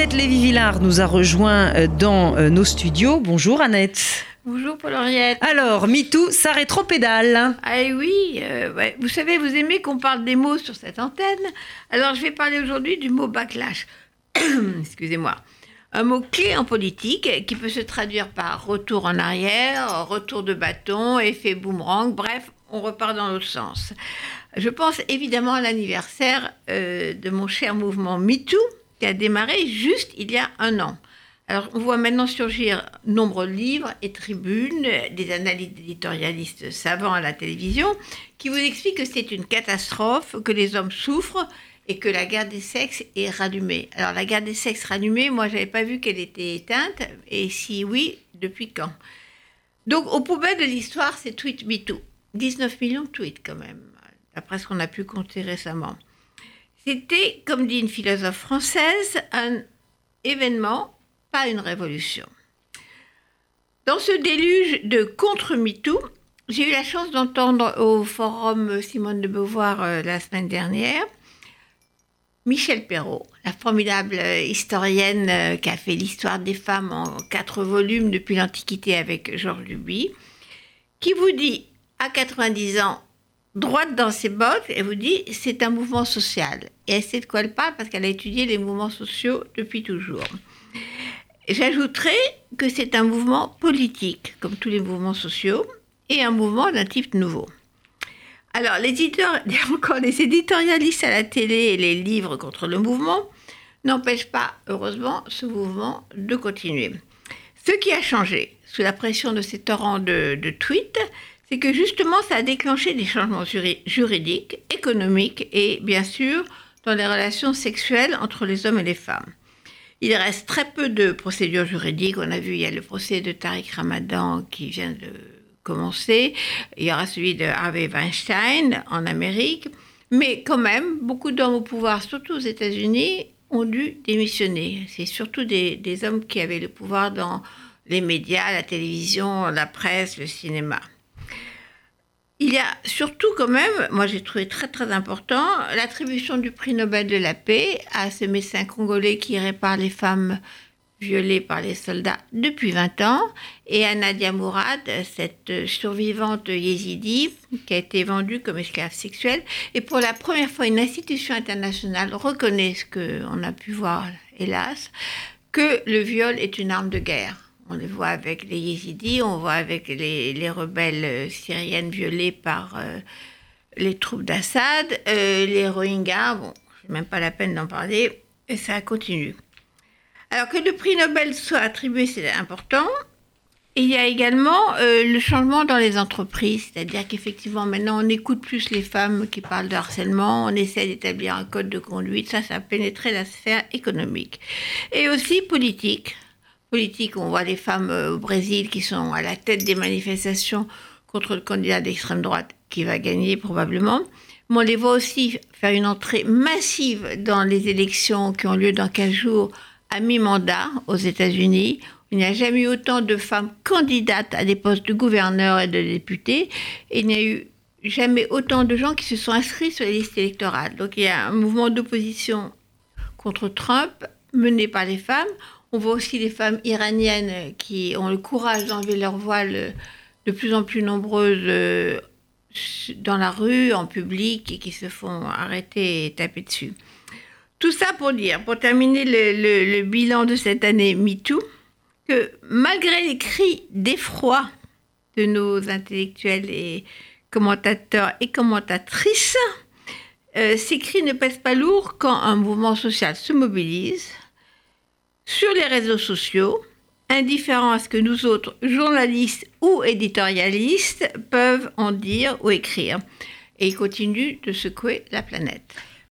Annette Lévy-Villard nous a rejoint euh, dans euh, nos studios. Bonjour Annette. Bonjour Paul-Henriette. Alors, MeToo, ça rétropédale. Ah oui, euh, ouais. vous savez, vous aimez qu'on parle des mots sur cette antenne. Alors, je vais parler aujourd'hui du mot backlash. Excusez-moi. Un mot clé en politique qui peut se traduire par retour en arrière, retour de bâton, effet boomerang, bref, on repart dans l'autre sens. Je pense évidemment à l'anniversaire euh, de mon cher mouvement MeToo qui a démarré juste il y a un an. Alors, on voit maintenant surgir nombreux livres et tribunes, des analyses éditorialistes savants à la télévision, qui vous expliquent que c'est une catastrophe, que les hommes souffrent et que la guerre des sexes est rallumée. Alors, la guerre des sexes rallumée, moi, je n'avais pas vu qu'elle était éteinte, et si oui, depuis quand? Donc, au poubelle de l'histoire, c'est Tweet MeToo. 19 millions de tweets, quand même, d'après ce qu'on a pu compter récemment. C'était, comme dit une philosophe française, un événement pas une révolution. Dans ce déluge de contre-MeToo, j'ai eu la chance d'entendre au forum Simone de Beauvoir euh, la semaine dernière Michel Perrault, la formidable historienne euh, qui a fait l'histoire des femmes en quatre volumes depuis l'Antiquité avec Georges Duby, qui vous dit à 90 ans, droite dans ses bottes, et vous dit c'est un mouvement social. Et elle sait de quoi elle parle parce qu'elle a étudié les mouvements sociaux depuis toujours. J'ajouterai que c'est un mouvement politique, comme tous les mouvements sociaux, et un mouvement d'un type nouveau. Alors, les, éditeurs, encore les éditorialistes à la télé et les livres contre le mouvement n'empêchent pas, heureusement, ce mouvement de continuer. Ce qui a changé sous la pression de ces torrents de tweets, c'est que justement, ça a déclenché des changements juridiques, économiques et, bien sûr, dans les relations sexuelles entre les hommes et les femmes. Il reste très peu de procédures juridiques. On a vu, il y a le procès de Tariq Ramadan qui vient de commencer. Il y aura celui de Harvey Weinstein en Amérique. Mais quand même, beaucoup d'hommes au pouvoir, surtout aux États-Unis, ont dû démissionner. C'est surtout des, des hommes qui avaient le pouvoir dans les médias, la télévision, la presse, le cinéma. Il y a surtout quand même, moi j'ai trouvé très très important, l'attribution du prix Nobel de la paix à ce médecin congolais qui répare les femmes violées par les soldats depuis 20 ans, et à Nadia Mourad, cette survivante yézidi qui a été vendue comme esclave sexuelle. Et pour la première fois, une institution internationale reconnaît ce qu'on a pu voir, hélas, que le viol est une arme de guerre. On le voit avec les yézidis, on voit avec les, rebelles euh, syriennes violées par euh, les troupes d'Assad, euh, les Rohingyas, bon, c'est même pas la peine d'en parler, et ça continue. Alors que le prix Nobel soit attribué, c'est important. il y a également le changement dans les entreprises, c'est-à-dire qu'effectivement maintenant on écoute plus les femmes qui parlent de harcèlement, on essaie d'établir un code de conduite, ça, ça a pénétré la sphère économique. Et aussi politique politique. On voit les femmes euh, au Brésil qui sont à la tête des manifestations contre le candidat d'extrême droite qui va gagner probablement. Mais on les voit aussi faire une entrée massive dans les élections qui ont lieu dans 15 jours à mi-mandat aux États-Unis. Il n'y a jamais eu autant de femmes candidates à des postes de gouverneur et de députés. Et il n'y a eu jamais autant de gens qui se sont inscrits sur les listes électorales. Donc il y a un mouvement d'opposition contre Trump mené par les femmes. On voit aussi les femmes iraniennes qui ont le courage d'enlever leur voile de plus en plus nombreuses euh, dans la rue, en public, et qui se font arrêter et taper dessus. Tout ça pour dire, pour terminer le, bilan de cette année MeToo, que malgré les cris d'effroi de nos intellectuels et commentateurs et commentatrices, euh, ces cris ne pèsent pas lourd quand un mouvement social se mobilise, sur les réseaux sociaux, indifférent à ce que nous autres, journalistes ou éditorialistes, peuvent en dire ou écrire. Et il continue de secouer la planète.